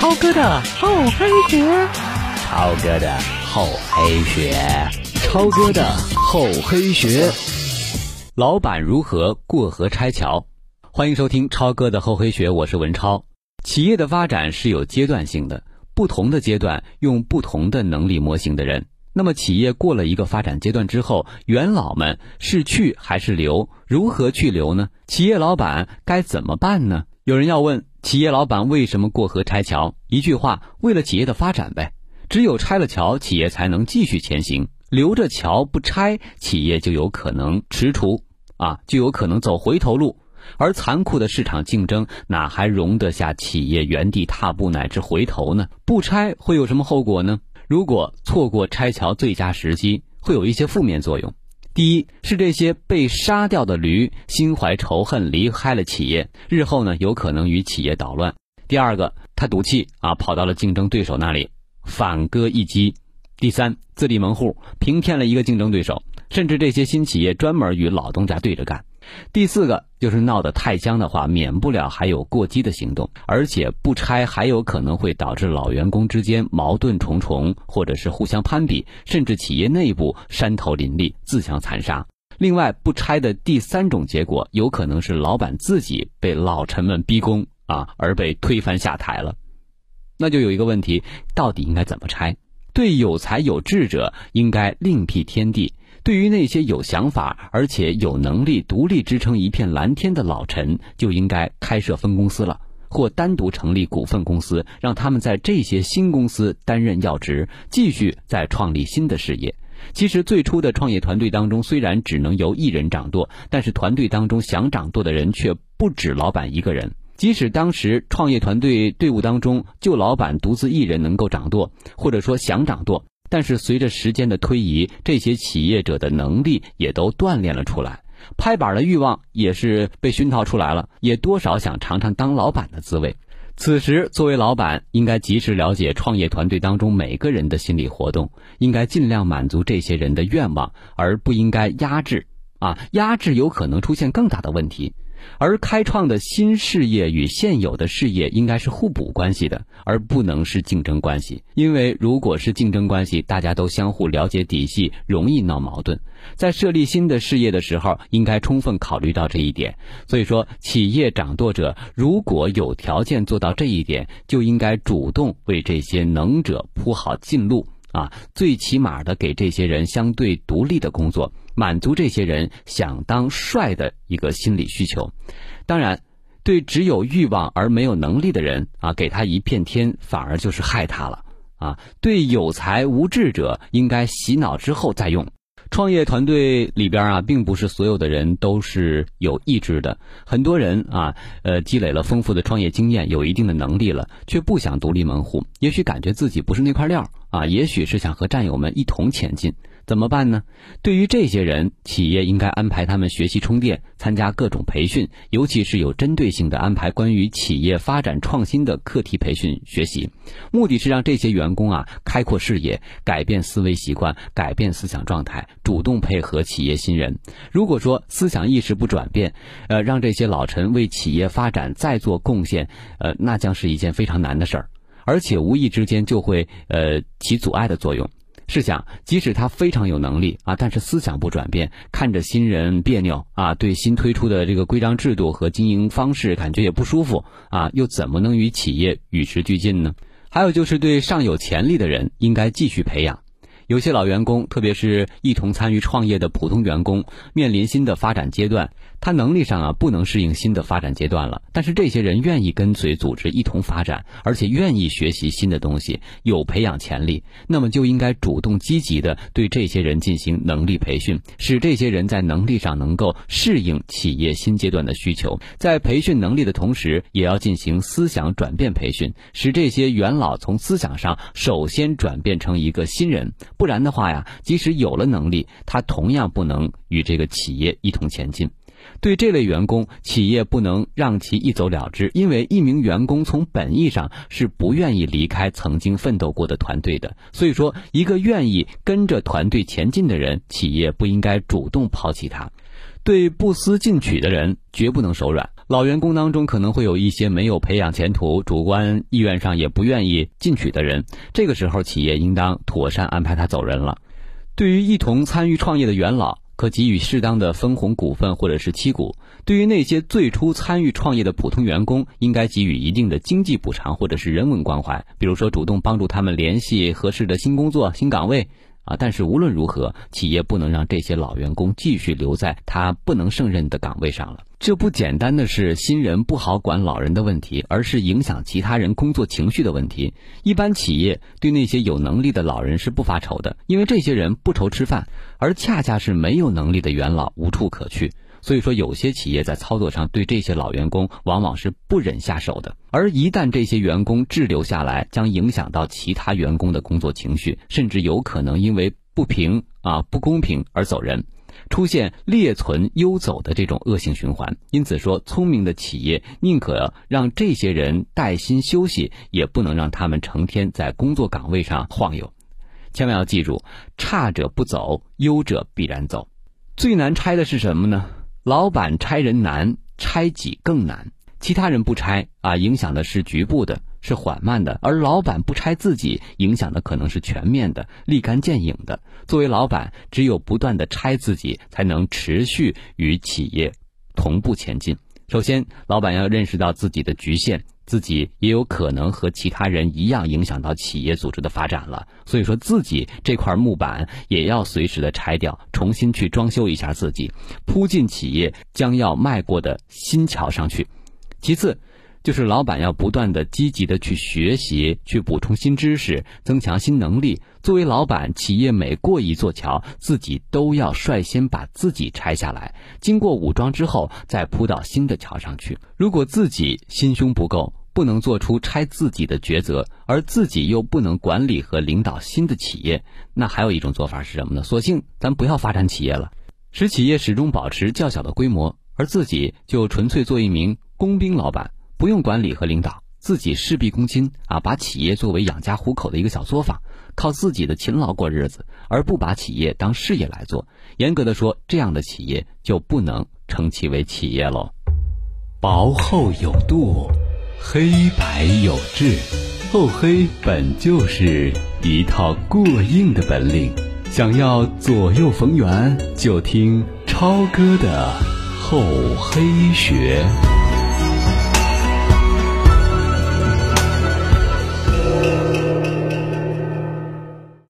超哥的厚黑学，超哥的厚黑学，超哥的厚黑学。老板如何过河拆桥？欢迎收听超哥的厚黑学，我是文超。企业的发展是有阶段性的，不同的阶段用不同的能力模型的人。那么，企业过了一个发展阶段之后，元老们是去还是留？如何去留呢？企业老板该怎么办呢？有人要问。企业老板为什么过河拆桥？一句话，为了企业的发展呗。只有拆了桥，企业才能继续前行。留着桥不拆，企业就有可能踟蹰，啊，就有可能走回头路。而残酷的市场竞争，哪还容得下企业原地踏步乃至回头呢？不拆会有什么后果呢？如果错过拆桥最佳时机，会有一些负面作用。第一是这些被杀掉的驴心怀仇恨离开了企业，日后呢有可能与企业捣乱。第二个，他赌气啊跑到了竞争对手那里反戈一击。第三，自立门户，平添了一个竞争对手，甚至这些新企业专门与老东家对着干。第四个就是闹得太僵的话，免不了还有过激的行动，而且不拆还有可能会导致老员工之间矛盾重重，或者是互相攀比，甚至企业内部山头林立、自相残杀。另外，不拆的第三种结果，有可能是老板自己被老臣们逼宫啊，而被推翻下台了。那就有一个问题，到底应该怎么拆？对有才有志者，应该另辟天地。对于那些有想法而且有能力独立支撑一片蓝天的老臣，就应该开设分公司了，或单独成立股份公司，让他们在这些新公司担任要职，继续再创立新的事业。其实最初的创业团队当中，虽然只能由一人掌舵，但是团队当中想掌舵的人却不止老板一个人。即使当时创业团队队伍当中就老板独自一人能够掌舵，或者说想掌舵。但是随着时间的推移，这些企业者的能力也都锻炼了出来，拍板的欲望也是被熏陶出来了，也多少想尝尝当老板的滋味。此时，作为老板，应该及时了解创业团队当中每个人的心理活动，应该尽量满足这些人的愿望，而不应该压制。啊，压制有可能出现更大的问题。而开创的新事业与现有的事业应该是互补关系的，而不能是竞争关系。因为如果是竞争关系，大家都相互了解底细，容易闹矛盾。在设立新的事业的时候，应该充分考虑到这一点。所以说，企业掌舵者如果有条件做到这一点，就应该主动为这些能者铺好近路。啊，最起码的给这些人相对独立的工作，满足这些人想当帅的一个心理需求。当然，对只有欲望而没有能力的人啊，给他一片天，反而就是害他了。啊，对有才无志者，应该洗脑之后再用。创业团队里边啊，并不是所有的人都是有意志的。很多人啊，呃，积累了丰富的创业经验，有一定的能力了，却不想独立门户。也许感觉自己不是那块料啊，也许是想和战友们一同前进。怎么办呢？对于这些人，企业应该安排他们学习充电，参加各种培训，尤其是有针对性的安排关于企业发展创新的课题培训学习，目的是让这些员工啊开阔视野，改变思维习惯，改变思想状态，主动配合企业新人。如果说思想意识不转变，呃，让这些老臣为企业发展再做贡献，呃，那将是一件非常难的事儿，而且无意之间就会呃起阻碍的作用。试想，即使他非常有能力啊，但是思想不转变，看着新人别扭啊，对新推出的这个规章制度和经营方式感觉也不舒服啊，又怎么能与企业与时俱进呢？还有就是对尚有潜力的人，应该继续培养。有些老员工，特别是一同参与创业的普通员工，面临新的发展阶段。他能力上啊不能适应新的发展阶段了，但是这些人愿意跟随组织一同发展，而且愿意学习新的东西，有培养潜力，那么就应该主动积极的对这些人进行能力培训，使这些人在能力上能够适应企业新阶段的需求。在培训能力的同时，也要进行思想转变培训，使这些元老从思想上首先转变成一个新人，不然的话呀，即使有了能力，他同样不能与这个企业一同前进。对这类员工，企业不能让其一走了之，因为一名员工从本意上是不愿意离开曾经奋斗过的团队的。所以说，一个愿意跟着团队前进的人，企业不应该主动抛弃他。对不思进取的人，绝不能手软。老员工当中可能会有一些没有培养前途、主观意愿上也不愿意进取的人，这个时候企业应当妥善安排他走人了。对于一同参与创业的元老，可给予适当的分红股份或者是期股；对于那些最初参与创业的普通员工，应该给予一定的经济补偿或者是人文关怀，比如说主动帮助他们联系合适的新工作、新岗位。啊！但是无论如何，企业不能让这些老员工继续留在他不能胜任的岗位上了。这不简单的是新人不好管老人的问题，而是影响其他人工作情绪的问题。一般企业对那些有能力的老人是不发愁的，因为这些人不愁吃饭，而恰恰是没有能力的元老无处可去。所以说，有些企业在操作上对这些老员工往往是不忍下手的，而一旦这些员工滞留下来，将影响到其他员工的工作情绪，甚至有可能因为不平啊不公平而走人，出现劣存优走的这种恶性循环。因此说，聪明的企业宁可让这些人带薪休息，也不能让他们成天在工作岗位上晃悠。千万要记住，差者不走，优者必然走。最难拆的是什么呢？老板拆人难，拆己更难。其他人不拆啊，影响的是局部的，是缓慢的；而老板不拆自己，影响的可能是全面的、立竿见影的。作为老板，只有不断的拆自己，才能持续与企业同步前进。首先，老板要认识到自己的局限。自己也有可能和其他人一样影响到企业组织的发展了，所以说自己这块木板也要随时的拆掉，重新去装修一下自己，铺进企业将要迈过的新桥上去。其次，就是老板要不断的积极的去学习，去补充新知识，增强新能力。作为老板，企业每过一座桥，自己都要率先把自己拆下来，经过武装之后，再铺到新的桥上去。如果自己心胸不够，不能做出拆自己的抉择，而自己又不能管理和领导新的企业，那还有一种做法是什么呢？索性咱不要发展企业了，使企业始终保持较小的规模，而自己就纯粹做一名工兵老板，不用管理和领导，自己事必躬亲啊，把企业作为养家糊口的一个小作坊，靠自己的勤劳过日子，而不把企业当事业来做。严格的说，这样的企业就不能称其为企业喽。薄厚有度。黑白有致，厚黑本就是一套过硬的本领。想要左右逢源，就听超哥的厚黑学。